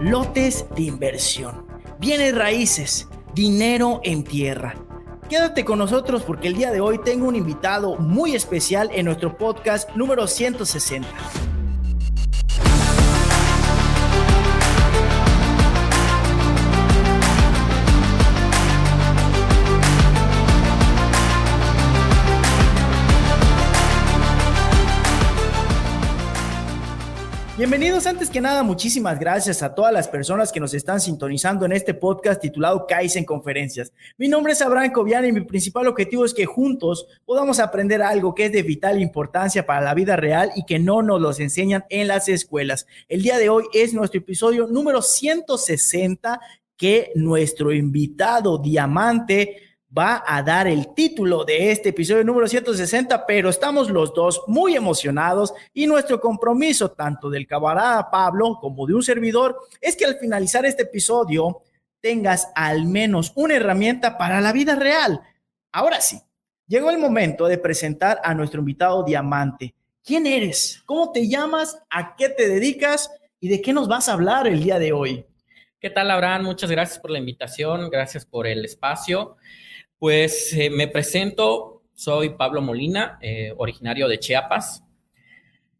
Lotes de inversión, bienes raíces, dinero en tierra. Quédate con nosotros porque el día de hoy tengo un invitado muy especial en nuestro podcast número 160. Bienvenidos antes que nada, muchísimas gracias a todas las personas que nos están sintonizando en este podcast titulado Kaizen Conferencias. Mi nombre es Abraham Cobian y mi principal objetivo es que juntos podamos aprender algo que es de vital importancia para la vida real y que no nos los enseñan en las escuelas. El día de hoy es nuestro episodio número 160 que nuestro invitado diamante va a dar el título de este episodio número 160, pero estamos los dos muy emocionados y nuestro compromiso, tanto del camarada Pablo como de un servidor, es que al finalizar este episodio tengas al menos una herramienta para la vida real. Ahora sí, llegó el momento de presentar a nuestro invitado Diamante. ¿Quién eres? ¿Cómo te llamas? ¿A qué te dedicas? ¿Y de qué nos vas a hablar el día de hoy? ¿Qué tal, Abraham? Muchas gracias por la invitación, gracias por el espacio. Pues eh, me presento, soy Pablo Molina, eh, originario de Chiapas.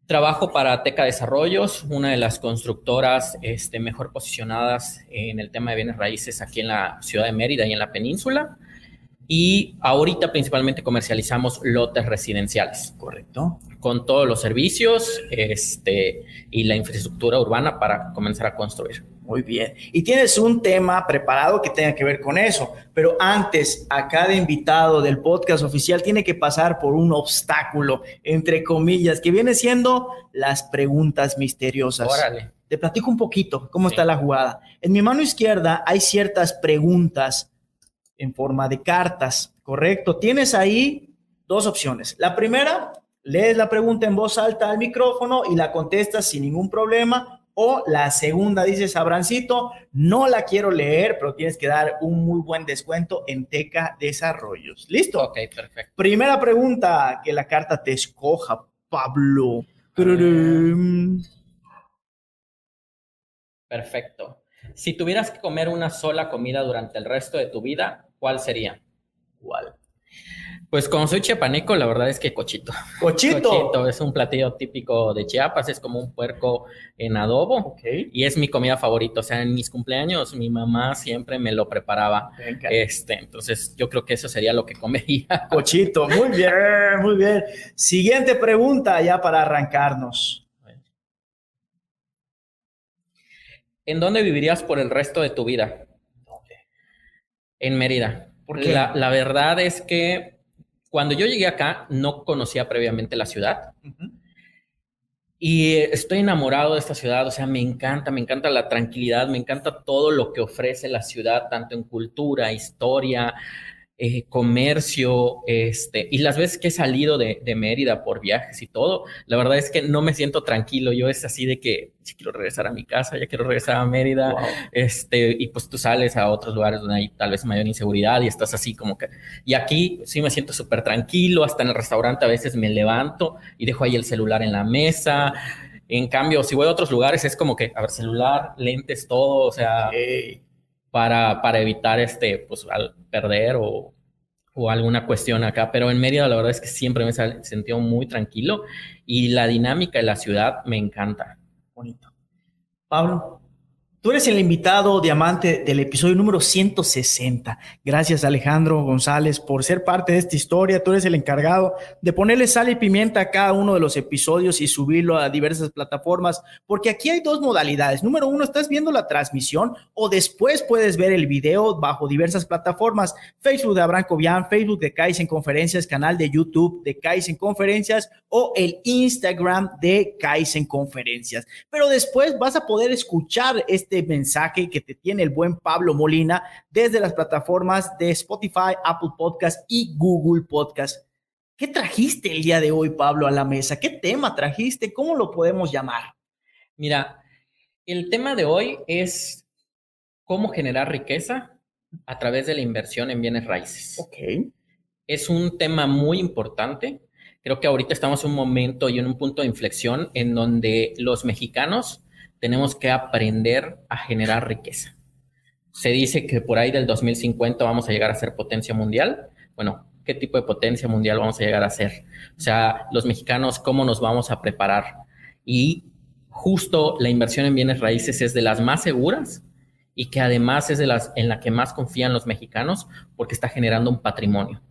Trabajo para Teca Desarrollos, una de las constructoras este, mejor posicionadas en el tema de bienes raíces aquí en la ciudad de Mérida y en la península. Y ahorita principalmente comercializamos lotes residenciales. Correcto. Con todos los servicios este, y la infraestructura urbana para comenzar a construir. Muy bien. Y tienes un tema preparado que tenga que ver con eso. Pero antes, a cada invitado del podcast oficial tiene que pasar por un obstáculo, entre comillas, que viene siendo las preguntas misteriosas. Órale. Te platico un poquito cómo está la jugada. En mi mano izquierda hay ciertas preguntas en forma de cartas, ¿correcto? Tienes ahí dos opciones. La primera, lees la pregunta en voz alta al micrófono y la contestas sin ningún problema o la segunda dice Sabrancito, no la quiero leer, pero tienes que dar un muy buen descuento en Teca Desarrollos. ¿Listo? Ok, perfecto. Primera pregunta, que la carta te escoja, Pablo. Perfecto. Si tuvieras que comer una sola comida durante el resto de tu vida, ¿cuál sería? ¿Cuál? Pues como soy chiapaneco, la verdad es que cochito. Cochito. Cochito es un platillo típico de Chiapas, es como un puerco en adobo. Ok. Y es mi comida favorita. O sea, en mis cumpleaños mi mamá siempre me lo preparaba. Venga. Este, entonces yo creo que eso sería lo que comería. Cochito, muy bien, muy bien. Siguiente pregunta ya para arrancarnos. ¿En dónde vivirías por el resto de tu vida? En Mérida. ¿Por qué? La, la verdad es que cuando yo llegué acá no conocía previamente la ciudad. Y estoy enamorado de esta ciudad, o sea, me encanta, me encanta la tranquilidad, me encanta todo lo que ofrece la ciudad, tanto en cultura, historia, eh, comercio, este, y las veces que he salido de, de Mérida por viajes y todo, la verdad es que no me siento tranquilo, yo es así de que ya quiero regresar a mi casa, ya quiero regresar a Mérida, Wow. este, y pues tú sales a otros lugares donde hay tal vez mayor inseguridad y estás así como que, y aquí sí me siento súper tranquilo, hasta en el restaurante a veces me levanto y dejo ahí el celular en la mesa. En cambio, si voy a otros lugares es como que, a ver, celular, lentes, todo, o sea, para, para evitar este, pues, al perder o, o alguna cuestión acá. Pero en Mérida la verdad es que siempre me he muy tranquilo y la dinámica de la ciudad me encanta. bonito. Pablo, tú eres el invitado diamante del episodio número 160. Gracias Alejandro González por ser parte de esta historia. Tú eres el encargado de ponerle sal y pimienta a cada uno de los episodios y subirlo a diversas plataformas, porque aquí hay dos modalidades. Número uno, estás viendo la transmisión o después puedes ver el video bajo diversas plataformas. Facebook de Abraham Cobian, Facebook de Kaizen Conferencias, canal de YouTube de Kaizen Conferencias o el Instagram de Kaizen Conferencias. Pero después vas a poder escuchar este mensaje que te tiene el buen Pablo Molina desde las plataformas de Spotify, Apple Podcast y Google Podcast. ¿Qué trajiste el día de hoy, Pablo, a la mesa? ¿Qué tema trajiste? ¿Cómo lo podemos llamar? Mira, el tema de hoy es cómo generar riqueza a través de la inversión en bienes raíces. Ok. es un tema muy importante. Creo que ahorita estamos en un momento y en un punto de inflexión en donde los mexicanos tenemos que aprender a generar riqueza. Se dice que por ahí del 2050 vamos a llegar a ser potencia mundial. Bueno, ¿qué tipo de potencia mundial vamos a llegar a ser? O sea, los mexicanos, ¿cómo nos vamos a preparar? Y justo la inversión en bienes raíces es de las más seguras y que además es de las en la que más confían los mexicanos porque está generando un patrimonio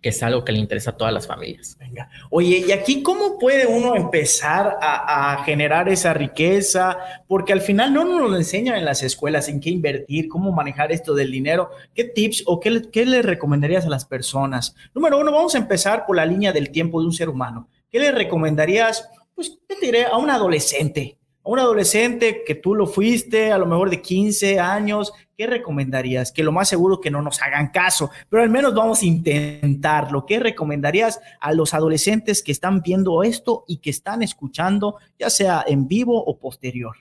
que es algo que le interesa a todas las familias. Venga. Oye, ¿y aquí cómo puede uno empezar a, generar esa riqueza? Porque al final no nos lo enseñan en las escuelas en qué invertir, cómo manejar esto del dinero. ¿Qué tips o qué, qué le recomendarías a las personas? Número uno, vamos a empezar por la línea del tiempo de un ser humano. ¿Qué le recomendarías, pues, qué diré, a un adolescente? Un adolescente que tú lo fuiste, a lo mejor de 15 años, ¿qué recomendarías? Que lo más seguro que no nos hagan caso, pero al menos vamos a intentarlo. ¿Qué recomendarías a los adolescentes que están viendo esto y que están escuchando, ya sea en vivo o posterior?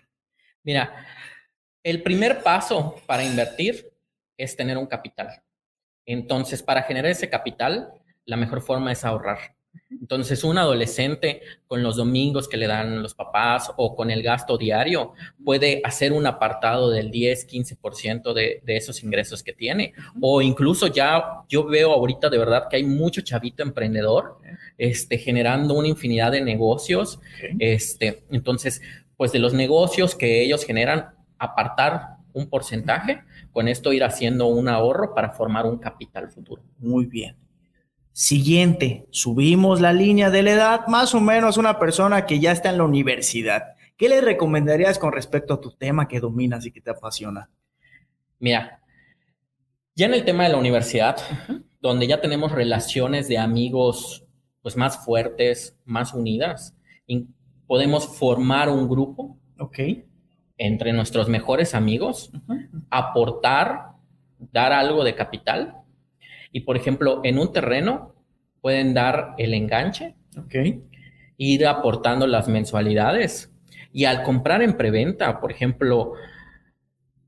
Mira, el primer paso para invertir es tener un capital. Entonces, para generar ese capital, la mejor forma es ahorrar. Entonces, un adolescente con los domingos que le dan los papás o con el gasto diario puede hacer un apartado del 10, 15% de, de esos ingresos que tiene. O incluso ya yo veo ahorita de verdad que hay mucho chavito emprendedor este, generando una infinidad de negocios. Este, entonces, pues de los negocios que ellos generan, apartar un porcentaje, con esto ir haciendo un ahorro para formar un capital futuro. Muy bien. Siguiente, subimos la línea de la edad, más o menos una persona que ya está en la universidad. ¿Qué le recomendarías con respecto a tu tema que dominas y que te apasiona? Mira, ya en el tema de la universidad, donde ya tenemos relaciones de amigos pues más fuertes, más unidas, podemos formar un grupo entre nuestros mejores amigos, aportar, dar algo de capital y por ejemplo, en un terreno pueden dar el enganche, okay. ir aportando las mensualidades. Y al comprar en preventa, por ejemplo,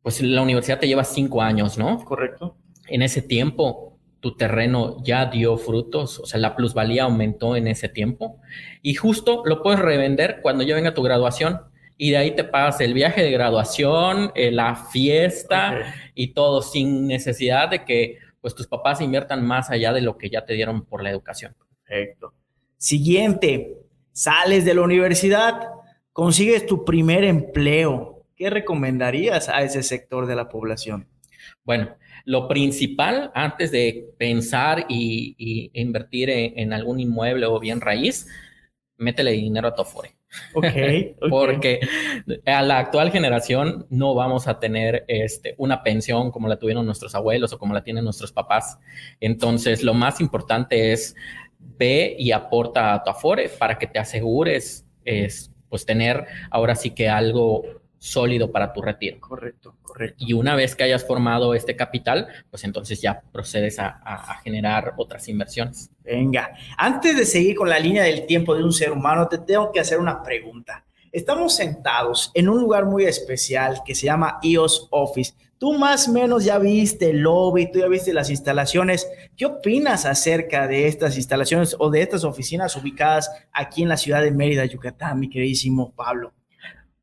pues la universidad te lleva cinco años, ¿no? Correcto. En ese tiempo, tu terreno ya dio frutos, o sea, la plusvalía aumentó en ese tiempo. Y justo lo puedes revender cuando ya venga tu graduación. Y de ahí te pagas el viaje de graduación, eh, la fiesta y todo, sin necesidad de que pues tus papás inviertan más allá de lo que ya te dieron por la educación. Perfecto. Siguiente, sales de la universidad, consigues tu primer empleo. ¿Qué recomendarías a ese sector de la población? Bueno, lo principal antes de pensar y, invertir en, algún inmueble o bien raíz, métele dinero a tu Afore. Okay, Porque a la actual generación no vamos a tener este, una pensión como la tuvieron nuestros abuelos o como la tienen nuestros papás. Entonces, lo más importante es ve y aporta a tu Afore para que te asegures es, pues tener ahora sí que algo sólido para tu retiro. Correcto, correcto. Y una vez que hayas formado este capital, pues entonces ya procedes a, generar otras inversiones. Venga, antes de seguir con la línea del tiempo de un ser humano, te tengo que hacer una pregunta. Estamos sentados en un lugar muy especial que se llama EOS Office. Tú más o menos ya viste el lobby, tú ya viste las instalaciones. ¿Qué opinas acerca de estas instalaciones o de estas oficinas ubicadas aquí en la ciudad de Mérida, Yucatán, mi queridísimo Pablo?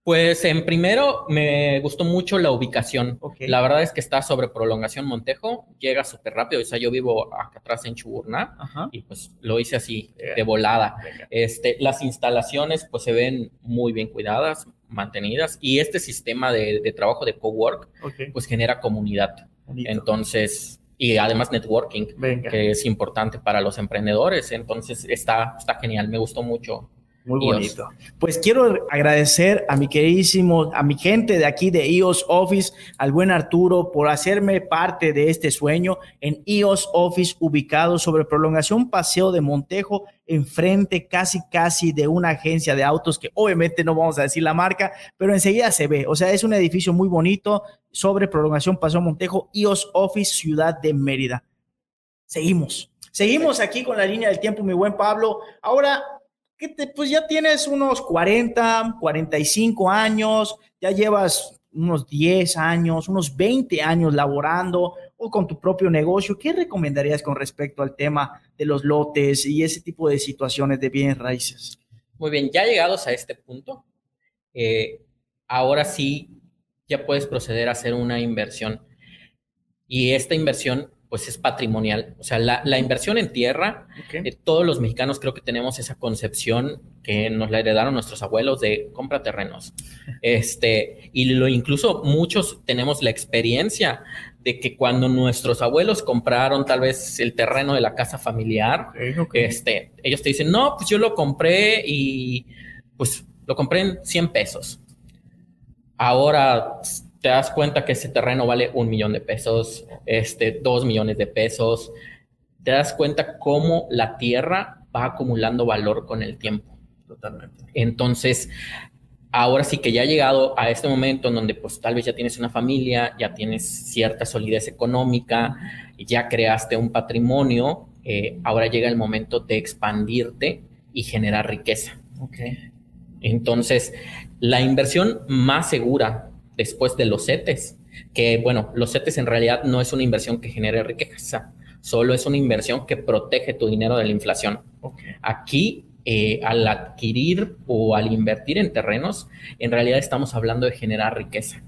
Pues en primero me gustó mucho la ubicación. La verdad es que está sobre prolongación Montejo, llega súper rápido. O sea, yo vivo acá atrás en Chuburná y pues lo hice así de volada. Este, las instalaciones pues se ven muy bien cuidadas, mantenidas y este sistema de, trabajo de cowork pues genera comunidad. Entonces, y además networking, que es importante para los emprendedores. Entonces está, está genial, me gustó mucho muy bonito. Pues quiero agradecer a mi queridísimo, a mi gente de aquí de EOS Office, al buen Arturo, por hacerme parte de este sueño en EOS Office, ubicado sobre prolongación Paseo de Montejo, enfrente casi, casi de una agencia de autos que obviamente no vamos a decir la marca, pero enseguida se ve. O sea, es un edificio muy bonito sobre prolongación Paseo Montejo, EOS Office, Ciudad de Mérida. Seguimos. Seguimos aquí con la línea del tiempo, mi buen Pablo. Ahora que te, pues ya tienes unos 40, 45 años, ya llevas unos 10 años, unos 20 años laborando. o con tu propio negocio, ¿qué recomendarías con respecto al tema de los lotes y ese tipo de situaciones de bienes raíces? Muy bien, ya llegados a este punto, eh, ahora sí ya puedes proceder a hacer una inversión. Y esta inversión pues es patrimonial. O sea, la, inversión en tierra, eh, todos los mexicanos creo que tenemos esa concepción que nos la heredaron nuestros abuelos de compra terrenos. Este, y lo incluso muchos tenemos la experiencia de que cuando nuestros abuelos compraron tal vez el terreno de la casa familiar, este, ellos te dicen, no, pues yo lo compré y pues lo compré en 100 pesos. Ahora te das cuenta que ese terreno vale un millón de pesos, este, dos millones de pesos. Te das cuenta cómo la tierra va acumulando valor con el tiempo. Totalmente. Entonces, ahora sí que ya ha llegado a este momento en donde pues tal vez ya tienes una familia, ya tienes cierta solidez económica, ya creaste un patrimonio, eh, ahora llega el momento de expandirte y generar riqueza. Okay. Entonces, la inversión más segura después de los CETES, que bueno, los CETES en realidad no es una inversión que genere riqueza, solo es una inversión que protege tu dinero de la inflación. Aquí, eh, al adquirir o al invertir en terrenos, en realidad estamos hablando de generar riqueza.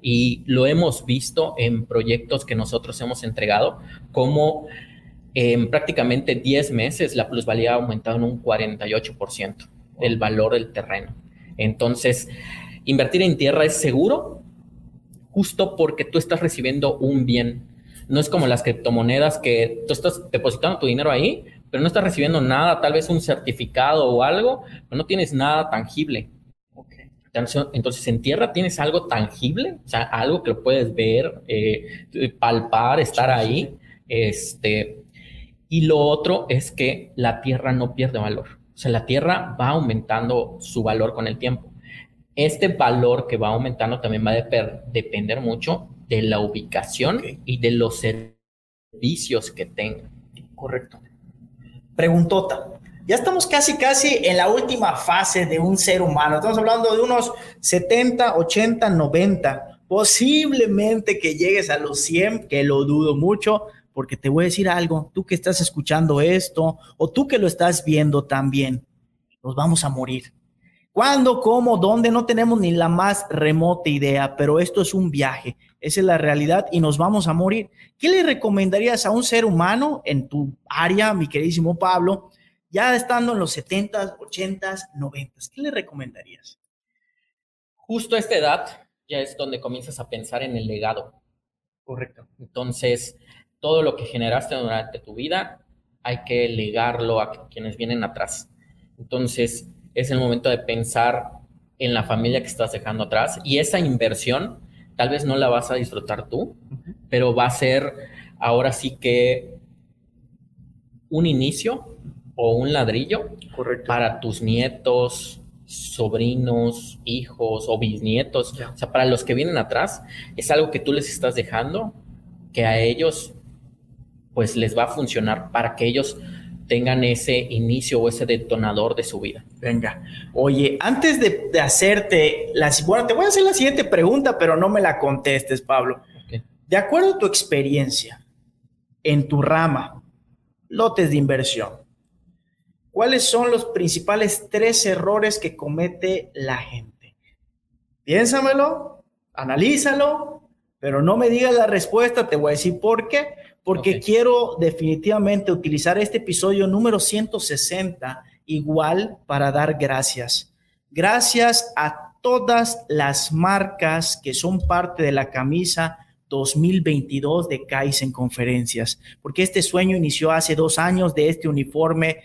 Y lo hemos visto en proyectos que nosotros hemos entregado, como en prácticamente 10 meses la plusvalía ha aumentado en un 48% del valor del terreno. Entonces, invertir en tierra es seguro justo porque tú estás recibiendo un bien. No es como las criptomonedas que tú estás depositando tu dinero ahí, pero no estás recibiendo nada, tal vez un certificado o algo, pero no tienes nada tangible. Entonces, en tierra tienes algo tangible, o sea, algo que lo puedes ver, eh, palpar, estar ahí. Este, y lo otro es que la tierra no pierde valor. O sea, la tierra va aumentando su valor con el tiempo este valor que va aumentando también va a depender mucho de la ubicación y de los servicios que tenga. Correcto. Preguntota. Ya estamos casi, casi en la última fase de un ser humano. Estamos hablando de unos 70, 80, 90. Posiblemente que llegues a los 100, que lo dudo mucho, porque te voy a decir algo. Tú que estás escuchando esto o tú que lo estás viendo también, nos vamos a morir ¿Cuándo, cómo, dónde? No tenemos ni la más remota idea, pero esto es un viaje, esa es la realidad y nos vamos a morir. ¿Qué le recomendarías a un ser humano en tu área, mi queridísimo Pablo, ya estando en los 70, 80, 90? ¿Qué le recomendarías? Justo a esta edad ya es donde comienzas a pensar en el legado. Correcto. Entonces, todo lo que generaste durante tu vida hay que legarlo a quienes vienen atrás. Entonces, es el momento de pensar en la familia que estás dejando atrás y esa inversión tal vez no la vas a disfrutar tú, pero va a ser ahora sí que un inicio o un ladrillo para tus nietos, sobrinos, hijos o bisnietos, o sea, para los que vienen atrás, es algo que tú les estás dejando que a ellos pues les va a funcionar para que ellos tengan ese inicio o ese detonador de su vida. Venga, oye, antes de, hacerte la... Bueno, te voy a hacer la siguiente pregunta, pero no me la contestes, Pablo. De acuerdo a tu experiencia en tu rama, lotes de inversión, ¿cuáles son los principales tres errores que comete la gente? Piénsamelo, analízalo, pero no me digas la respuesta, te voy a decir por qué porque quiero definitivamente utilizar este episodio número 160 igual para dar gracias. Gracias a todas las marcas que son parte de la camisa 2022 de Kaizen Conferencias, porque este sueño inició hace dos años de este uniforme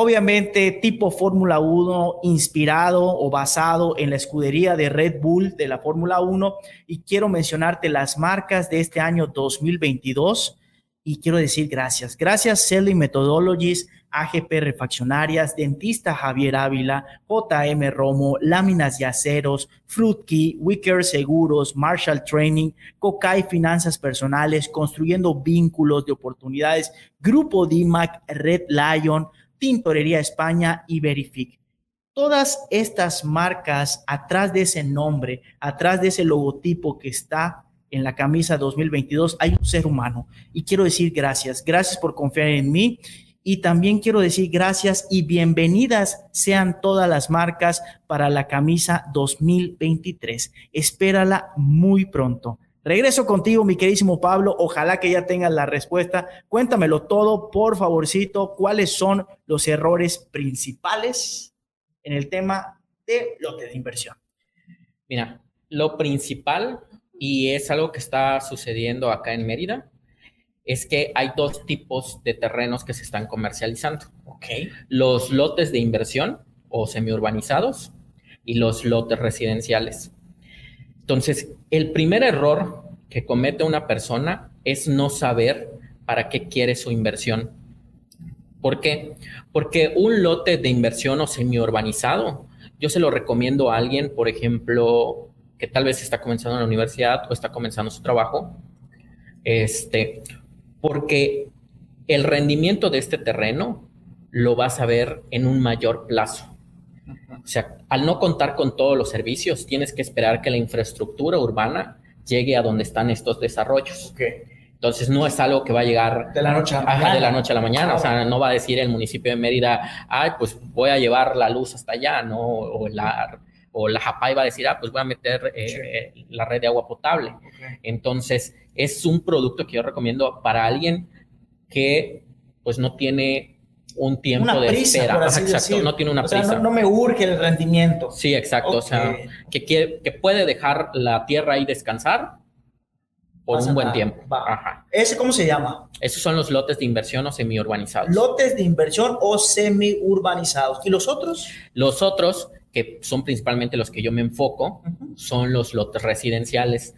Obviamente tipo Fórmula 1 inspirado o basado en la escudería de Red Bull de la Fórmula 1 y quiero mencionarte las marcas de este año 2022 y quiero decir gracias. Gracias Selling Methodologies, AGP Refaccionarias, Dentista Javier Ávila, JM Romo, Láminas y Aceros, Fruitkey, Wicker Seguros, Marshall Training, Cocay Finanzas Personales, Construyendo Vínculos de Oportunidades, Grupo DIMAC, Red Lion, Tintorería España y Verific. Todas estas marcas, atrás de ese nombre, atrás de ese logotipo que está, en la camisa 2022 hay un ser humano. Y quiero decir gracias, gracias por confiar en mí. Y también quiero decir gracias y bienvenidas sean todas las marcas para la camisa 2023. Espérala muy pronto. Regreso contigo, mi queridísimo Pablo. Ojalá que ya tengas la respuesta. Cuéntamelo todo, por favorcito. ¿Cuáles son los errores principales en el tema de lote de inversión? Mira, lo principal, y es algo que está sucediendo acá en Mérida, es que hay dos tipos de terrenos que se están comercializando. Okay. Los lotes de inversión o semiurbanizados y los lotes residenciales. Entonces, el primer error que comete una persona es no saber para qué quiere su inversión. ¿Por qué? Porque un lote de inversión o semiurbanizado, yo se lo recomiendo a alguien, por ejemplo, que tal vez está comenzando en la universidad o está comenzando su trabajo, este, porque el rendimiento de este terreno lo vas a ver en un mayor plazo. O sea, al no contar con todos los servicios, tienes que esperar que la infraestructura urbana llegue a donde están estos desarrollos. Entonces no es algo que va a llegar de la noche a la mañana. De la noche a la mañana. O sea, no va a decir el municipio de Mérida, ay, pues voy a llevar la luz hasta allá, ¿no? O la, o la JAPAI va a decir, ah, pues voy a meter eh, la red de agua potable. Entonces, es un producto que yo recomiendo para alguien que pues no tiene un tiempo de espera. exacto, no tiene una prisa. no, me urge el rendimiento. Sí, exacto. O sea, que, quiere, que puede dejar la tierra ahí descansar por un buen tiempo. Ajá. ¿Ese cómo se llama? Esos son los lotes de inversión o semi-urbanizados. Lotes de inversión o semi-urbanizados. ¿Y los otros? Los otros, que son principalmente los que yo me enfoco, son los lotes residenciales.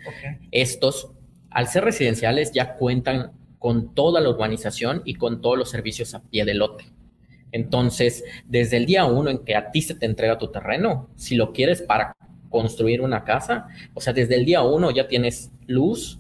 Estos, al ser residenciales, ya cuentan con toda la urbanización y con todos los servicios a pie de lote. Entonces, desde el día uno en que a ti se te entrega tu terreno, si lo quieres para construir una casa, o sea, desde el día uno ya tienes luz,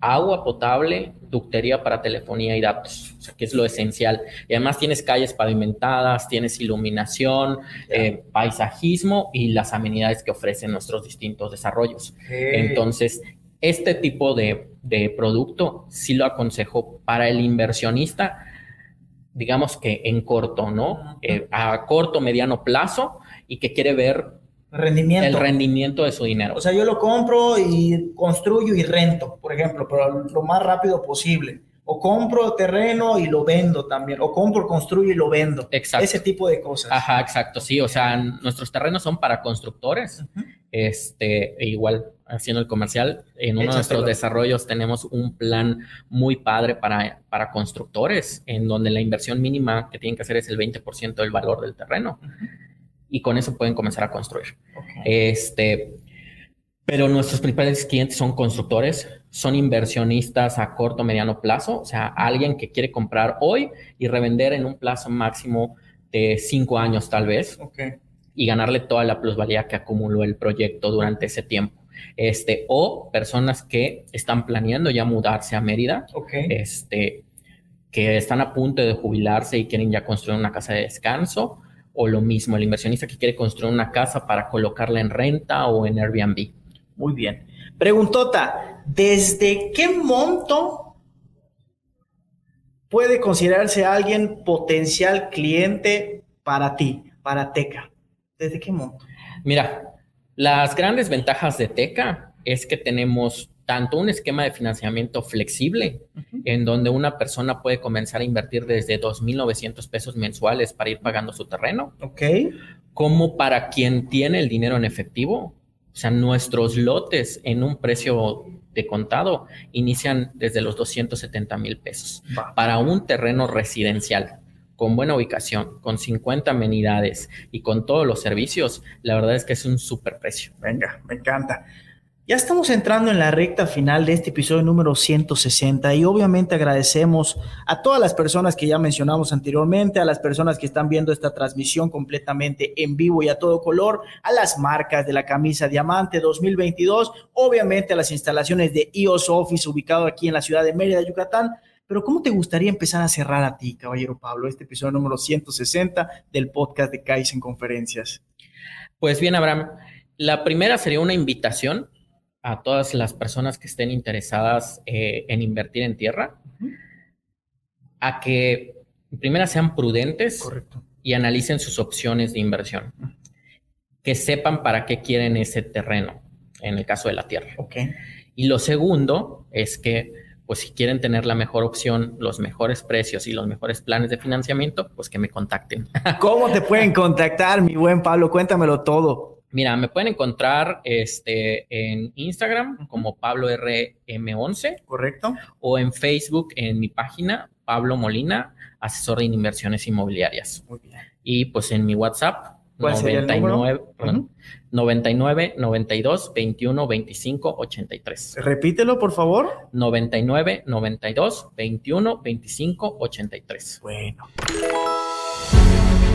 agua potable, ductería para telefonía y datos, o sea, que es lo esencial. Y además tienes calles pavimentadas, tienes iluminación, eh, paisajismo y las amenidades que ofrecen nuestros distintos desarrollos. Entonces, este tipo de, producto sí lo aconsejo para el inversionista, digamos que en corto, ¿no? Eh, a corto, mediano plazo y que quiere ver rendimiento. el rendimiento de su dinero. O sea, yo lo compro y construyo y rento, por ejemplo, pero lo más rápido posible. O compro terreno y lo vendo también. O compro, construyo y lo vendo. Exacto. Ese tipo de cosas. Ajá, exacto. Sí, o sea, nuestros terrenos son para constructores. Este, e igual haciendo el comercial, en uno de nuestros desarrollos tenemos un plan muy padre para, para constructores, en donde la inversión mínima que tienen que hacer es el 20% del valor del terreno. Y con eso pueden comenzar a construir. Este, pero nuestros principales clientes son constructores, son inversionistas a corto, mediano plazo, o sea, alguien que quiere comprar hoy y revender en un plazo máximo de cinco años tal vez. Y ganarle toda la plusvalía que acumuló el proyecto durante ese tiempo este, o personas que están planeando ya mudarse a Mérida, este, que están a punto de jubilarse y quieren ya construir una casa de descanso, o lo mismo, el inversionista que quiere construir una casa para colocarla en renta o en Airbnb. Muy bien. Preguntota, ¿desde qué monto puede considerarse alguien potencial cliente para ti, para Teca? ¿Desde qué monto? Mira, las grandes ventajas de Teca es que tenemos tanto un esquema de financiamiento flexible, en donde una persona puede comenzar a invertir desde 2.900 pesos mensuales para ir pagando su terreno, ok, como para quien tiene el dinero en efectivo. O sea, nuestros lotes en un precio de contado inician desde los 270 mil pesos para un terreno residencial con buena ubicación, con 50 amenidades y con todos los servicios, la verdad es que es un super precio. Venga, me encanta. Ya estamos entrando en la recta final de este episodio número 160 y obviamente agradecemos a todas las personas que ya mencionamos anteriormente, a las personas que están viendo esta transmisión completamente en vivo y a todo color, a las marcas de la camisa Diamante 2022, obviamente a las instalaciones de IOS Office ubicado aquí en la ciudad de Mérida, Yucatán, pero ¿cómo te gustaría empezar a cerrar a ti, caballero Pablo, este episodio número 160 del podcast de Kaizen Conferencias? Pues bien, Abraham, la primera sería una invitación a todas las personas que estén interesadas eh, en invertir en tierra a que primero sean prudentes y analicen sus opciones de inversión. Que sepan para qué quieren ese terreno, en el caso de la tierra. Y lo segundo es que, pues si quieren tener la mejor opción, los mejores precios y los mejores planes de financiamiento, pues que me contacten. ¿Cómo te pueden contactar, mi buen Pablo? Cuéntamelo todo. Mira, me pueden encontrar este, en Instagram como Pablo RM11. Correcto. O en Facebook en mi página Pablo Molina, asesor de inversiones inmobiliarias. Muy bien. Y pues en mi WhatsApp 99, 99 92 21 25 83. Repítelo, por favor. 99 92 21 25 83. Bueno.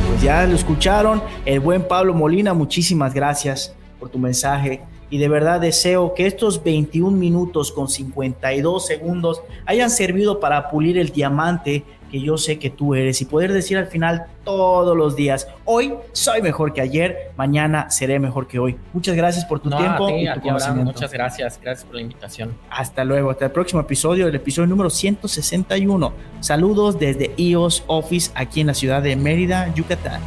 Pues ya lo escucharon, el buen Pablo Molina, muchísimas gracias por tu mensaje y de verdad deseo que estos 21 minutos con 52 segundos hayan servido para pulir el diamante que yo sé que tú eres y poder decir al final todos los días, hoy soy mejor que ayer, mañana seré mejor que hoy. Muchas gracias por tu tiempo y tu conocimiento. muchas gracias, gracias por la invitación. Hasta luego, hasta el próximo episodio, el episodio número 161. Saludos desde EOS Office aquí en la ciudad de Mérida, Yucatán.